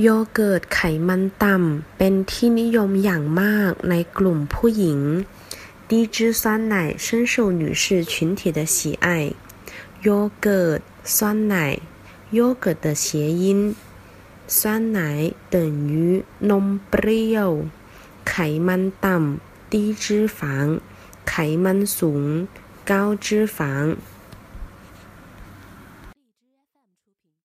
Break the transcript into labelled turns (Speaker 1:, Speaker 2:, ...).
Speaker 1: โยเกิร์ตไขมันต่ำเป็นที่นิยมอย่างมากในกลุ่มผู้หญิง低脂酸奶深受女士群体的喜爱。yogurt 酸奶，yogurt 的谐音，酸奶等于 nôm เปรี้ยวไขมันต่ำ低脂肪ไขมันสูง高脂肪